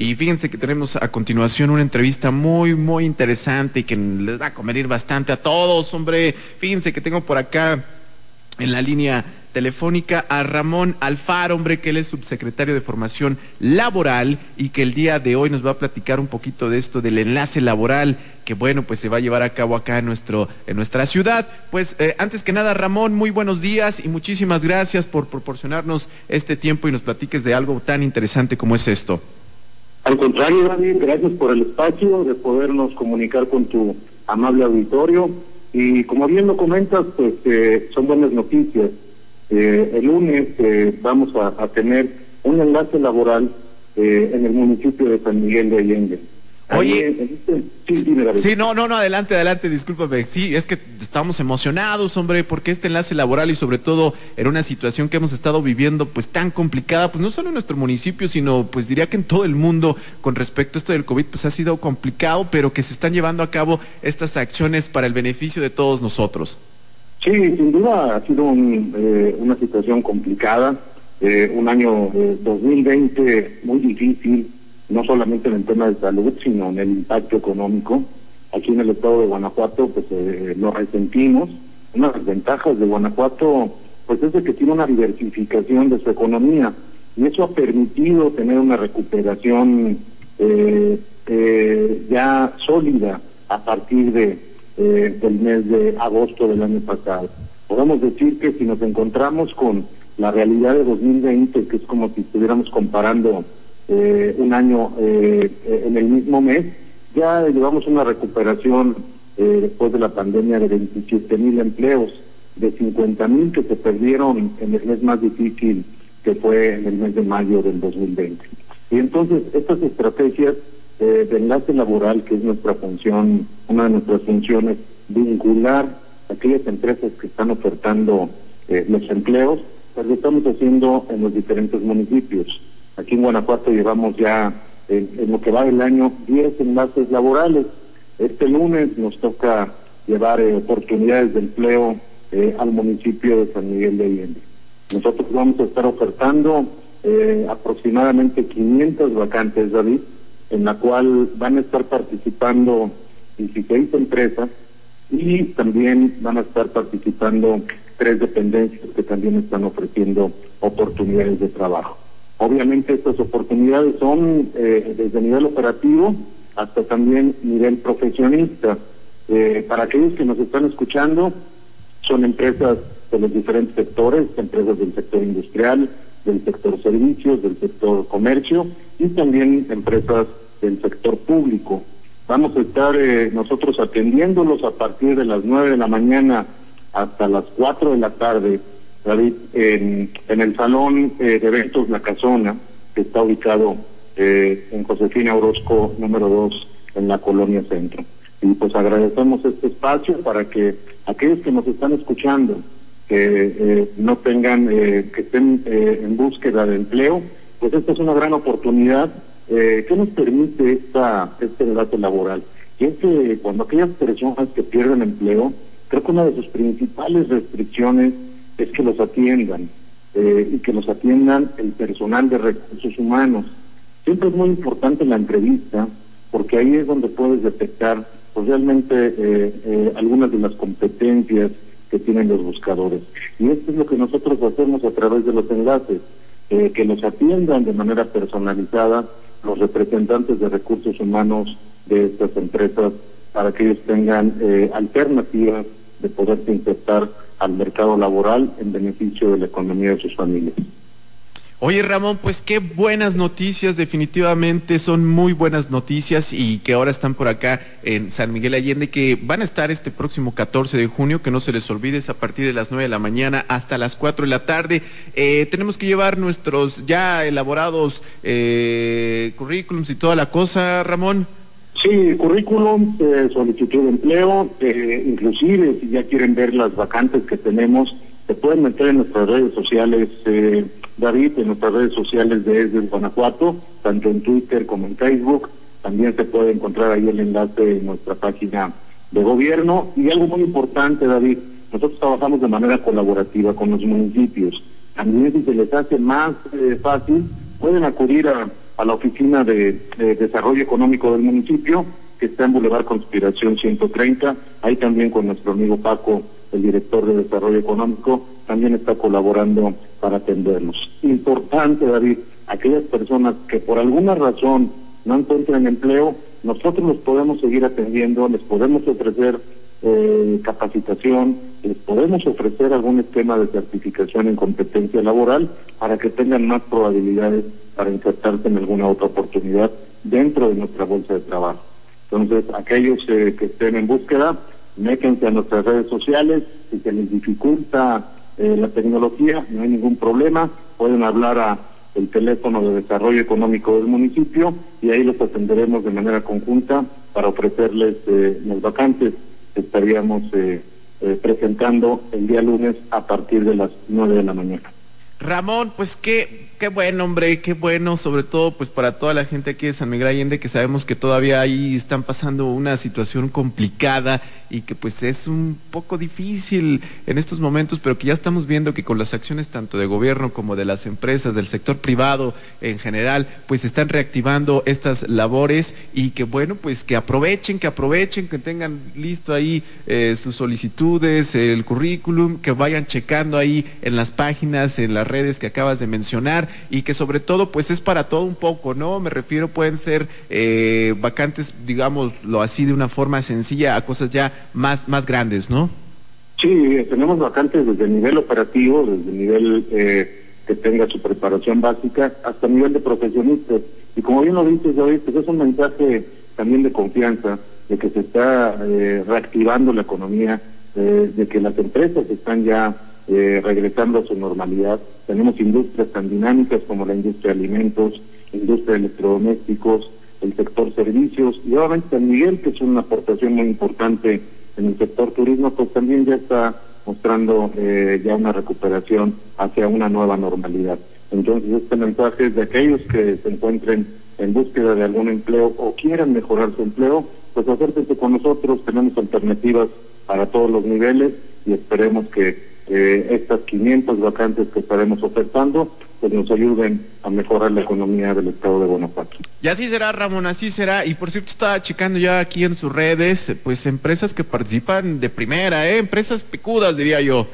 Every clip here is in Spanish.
Y fíjense que tenemos a continuación una entrevista muy, muy interesante y que les va a convenir bastante a todos, hombre. Fíjense que tengo por acá en la línea telefónica a Ramón Alfaro, hombre, que él es subsecretario de Formación Laboral y que el día de hoy nos va a platicar un poquito de esto del enlace laboral que, bueno, pues se va a llevar a cabo acá en, nuestro, en nuestra ciudad. Pues eh, antes que nada, Ramón, muy buenos días y muchísimas gracias por proporcionarnos este tiempo y nos platiques de algo tan interesante como es esto. Al contrario, David, gracias por el espacio de podernos comunicar con tu amable auditorio. Y como bien lo comentas, pues eh, son buenas noticias. Eh, el lunes eh, vamos a, tener un enlace laboral eh, en el municipio de San Miguel de Allende. Oye, este, sí, no, no, no, adelante, adelante, discúlpame. Sí, es que estamos emocionados, hombre, porque este enlace laboral y sobre todo en una situación que hemos estado viviendo pues tan complicada, pues no solo en nuestro municipio, sino pues diría que en todo el mundo con respecto a esto del COVID, pues ha sido complicado, pero que se están llevando a cabo estas acciones para el beneficio de todos nosotros. Sí, sin duda ha sido eh, una situación complicada, eh, un año 2020 eh, muy difícil, no solamente en el tema de salud, sino en el impacto económico. Aquí en el estado de Guanajuato, pues lo resentimos. Una de las ventajas de Guanajuato, pues es de que tiene una diversificación de su economía y eso ha permitido tener una recuperación ya sólida a partir de eh, del mes de agosto del año pasado. Podemos decir que si nos encontramos con la realidad de 2020, que es como si estuviéramos comparando eh, un año eh, en el mismo mes, ya llevamos una recuperación después de la pandemia de 27 mil empleos, de 50 mil que se perdieron en el mes más difícil que fue en el mes de mayo del 2020. Y entonces estas estrategias eh, de enlace laboral, que es nuestra función, una de nuestras funciones, vincular a aquellas empresas que están ofertando eh, los empleos, pues lo estamos haciendo en los diferentes municipios. Aquí en Guanajuato llevamos ya, en, lo que va del año, 10 enlaces laborales. Este lunes nos toca llevar eh, oportunidades de empleo al municipio de San Miguel de Allende. Nosotros vamos a estar ofertando aproximadamente 500 vacantes, David, en la cual van a estar participando 16 empresas y también van a estar participando tres dependencias que también están ofreciendo oportunidades de trabajo. Obviamente estas oportunidades son eh, desde nivel operativo hasta también nivel profesionista. Eh, para aquellos que nos están escuchando, son empresas de los diferentes sectores, empresas del sector industrial, del sector servicios, del sector comercio y también empresas del sector público. Vamos a estar eh, nosotros atendiéndolos a partir de las 9 de la mañana hasta las 4 de la tarde, David, en, el Salón eh, de Eventos La Casona, que está ubicado eh, en Josefina Orozco número 2 en la Colonia Centro. Y pues agradecemos este espacio para que aquellos que nos están escuchando, que no tengan, que estén en búsqueda de empleo, pues esta es una gran oportunidad eh, ¿Qué nos permite esta, este debate laboral? Y es que cuando aquellas personas que pierden empleo, creo que una de sus principales restricciones es que los atiendan eh, y que los atiendan el personal de recursos humanos. Siempre es muy importante la entrevista porque ahí es donde puedes detectar pues, realmente eh, eh, algunas de las competencias que tienen los buscadores. Y esto es lo que nosotros hacemos a través de los enlaces, que los atiendan de manera personalizada los representantes de recursos humanos de estas empresas para que ellos tengan alternativas de poderse insertar al mercado laboral en beneficio de la economía de sus familias. Oye Ramón, pues qué buenas noticias, definitivamente son muy buenas noticias y que ahora están por acá en San Miguel Allende, que van a estar este próximo 14 de junio, que no se les olvide, es a partir de las 9 de la mañana hasta las 4 de la tarde. Eh, tenemos que llevar nuestros ya elaborados eh, currículums y toda la cosa, Ramón. Sí, currículum, eh, solicitud de empleo, inclusive si ya quieren ver las vacantes que tenemos, se pueden meter en nuestras redes sociales. David, en nuestras redes sociales de ESDE Guanajuato, tanto en Twitter como en Facebook. También se puede encontrar ahí el enlace en nuestra página de gobierno. Y algo muy importante, David, nosotros trabajamos de manera colaborativa con los municipios. También si se les hace más eh, fácil, pueden acudir a, a la Oficina de, Desarrollo Económico del municipio, que está en Boulevard Conspiración 130, ahí también con nuestro amigo Paco, el director de Desarrollo Económico, también está colaborando para atenderlos. Importante, David, aquellas personas que por alguna razón no encuentran empleo, nosotros los podemos seguir atendiendo, les podemos ofrecer eh, capacitación, les podemos ofrecer algún esquema de certificación en competencia laboral para que tengan más probabilidades para insertarse en alguna otra oportunidad dentro de nuestra bolsa de trabajo. Entonces, aquellos eh, que estén en búsqueda, méquense a nuestras redes sociales, si se les dificulta eh, la tecnología, no hay ningún problema, pueden hablar a el teléfono de desarrollo económico del municipio y ahí los atenderemos de manera conjunta para ofrecerles eh, las vacantes estaríamos eh, eh, presentando el día lunes a partir de las nueve de la mañana. Ramón, pues qué Qué bueno, hombre, qué bueno, sobre todo pues para toda la gente aquí de San Miguel Allende que sabemos que todavía ahí están pasando una situación complicada y que pues es un poco difícil en estos momentos, pero que ya estamos viendo que con las acciones tanto de gobierno como de las empresas, del sector privado en general, pues están reactivando estas labores y que bueno, pues que aprovechen, que aprovechen, que tengan listo ahí eh, sus solicitudes, el currículum, que vayan checando ahí en las páginas, en las redes que acabas de mencionar y que sobre todo pues es para todo un poco, ¿no? Me refiero, pueden ser eh, vacantes, digámoslo así, de una forma sencilla a cosas ya más, más grandes, ¿no? Sí, tenemos vacantes desde el nivel operativo, desde el nivel eh, que tenga su preparación básica, hasta el nivel de profesionistas. Y como bien lo dices, David, pues es un mensaje también de confianza, de que se está eh, reactivando la economía, de que las empresas están ya eh, regresando a su normalidad. Tenemos industrias tan dinámicas como la industria de alimentos, industria de electrodomésticos, el sector servicios y obviamente San Miguel, que es una aportación muy importante en el sector turismo, pues también ya está mostrando eh, ya una recuperación hacia una nueva normalidad. Entonces este mensaje es de aquellos que se encuentren en búsqueda de algún empleo o quieran mejorar su empleo, pues acérquense con nosotros, tenemos alternativas para todos los niveles y esperemos que eh, estas 500 vacantes que estaremos ofertando pues nos ayuden a mejorar la economía del estado de Guanajuato. Y así será, Ramón, así será. Y por cierto, estaba checando ya aquí en sus redes, pues empresas que participan de primera, ¿eh? empresas picudas, diría yo.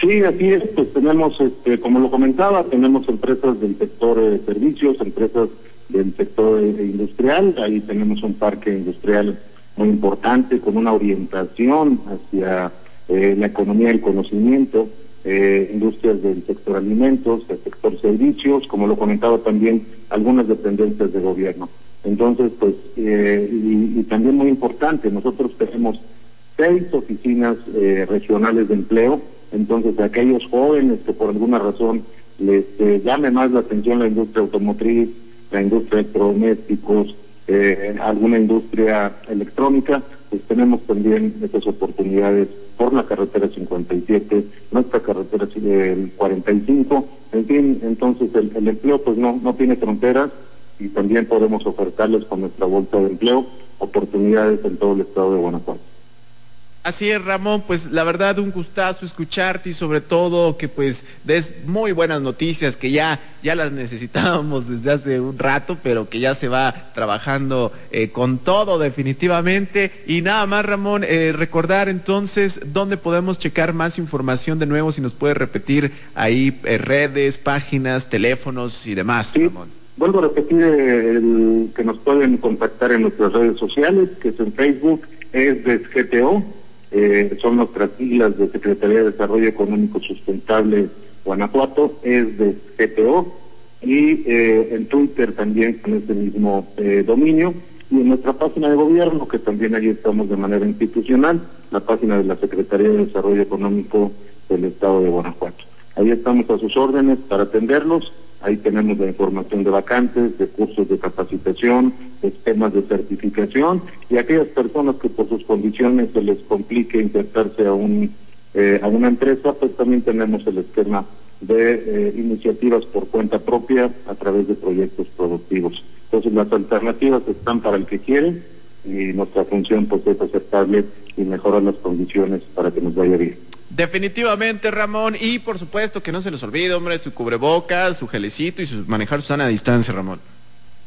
Sí, así es, pues tenemos, este, como lo comentaba, tenemos empresas del sector de servicios, empresas del sector industrial, ahí tenemos un parque industrial muy importante con una orientación hacia eh, la economía del conocimiento, eh, industrias del sector alimentos, del sector servicios, como lo comentaba también, algunas dependencias de gobierno. Entonces, pues, eh, y, también muy importante, nosotros tenemos seis oficinas regionales de empleo, entonces aquellos jóvenes que por alguna razón les llame más la atención la industria automotriz, la industria de electrodomésticos, alguna industria electrónica, pues tenemos también estas oportunidades por la carretera 57, nuestra carretera el 45, en fin, entonces el, empleo pues no, no tiene fronteras y también podemos ofertarles con nuestra bolsa de empleo oportunidades en todo el estado de Guanajuato. Así es, Ramón, pues la verdad un gustazo escucharte y sobre todo que pues des muy buenas noticias que ya, ya las necesitábamos desde hace un rato, pero que ya se va trabajando eh, con todo definitivamente. Y nada más, Ramón, eh, recordar entonces dónde podemos checar más información de nuevo, si nos puede repetir ahí eh, redes, páginas, teléfonos y demás, Ramón. Vuelvo a repetir el, que nos pueden contactar en nuestras redes sociales, que es en Facebook, es de GTO eh, son nuestras siglas de Secretaría de Desarrollo Económico Sustentable Guanajuato, es de GTO, y eh, en Twitter también con este mismo eh, dominio, y en nuestra página de gobierno, que también ahí estamos de manera institucional, la página de la Secretaría de Desarrollo Económico del Estado de Guanajuato. Ahí estamos a sus órdenes para atenderlos Ahí tenemos la información de vacantes, de cursos de capacitación, esquemas de certificación y aquellas personas que por sus condiciones se les complique insertarse a, un, eh, a una empresa, pues también tenemos el esquema de eh, iniciativas por cuenta propia a través de proyectos productivos. Entonces las alternativas están para el que quiere y nuestra función pues es aceptable y mejorar las condiciones para que nos vaya bien. Definitivamente, Ramón. Y por supuesto que no se les olvide, hombre, su cubrebocas, su gelecito y su, manejar su sana distancia, Ramón.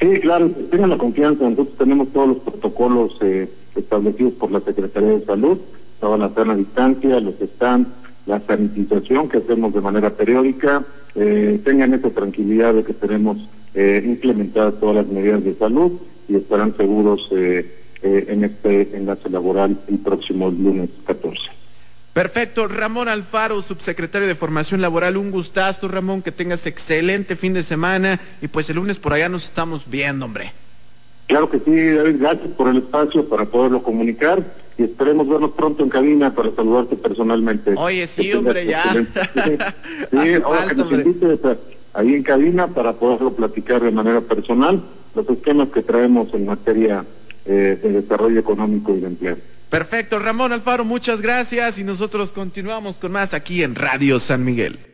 Sí, claro, tengan la confianza. Nosotros tenemos todos los protocolos eh, establecidos por la Secretaría de Salud, toda la sana distancia, los stands, la sanitización que hacemos de manera periódica. Eh, tengan esa tranquilidad de que tenemos eh, implementadas todas las medidas de salud y estarán seguros eh, eh, en este enlace laboral el próximo lunes 14. Perfecto, Ramón Alfaro, subsecretario de Formación Laboral, un gustazo, Ramón, que tengas excelente fin de semana y pues el lunes por allá nos estamos viendo, hombre. Claro que sí, David, gracias por el espacio para poderlo comunicar y esperemos vernos pronto en cabina para saludarte personalmente. Oye, sí, hombre, ya. Sí, ahora que nos invites ahí en cabina para poderlo platicar de manera personal los esquemas que traemos en materia eh, de desarrollo económico y de empleo. Perfecto, Ramón Alfaro, muchas gracias y nosotros continuamos con más aquí en Radio San Miguel.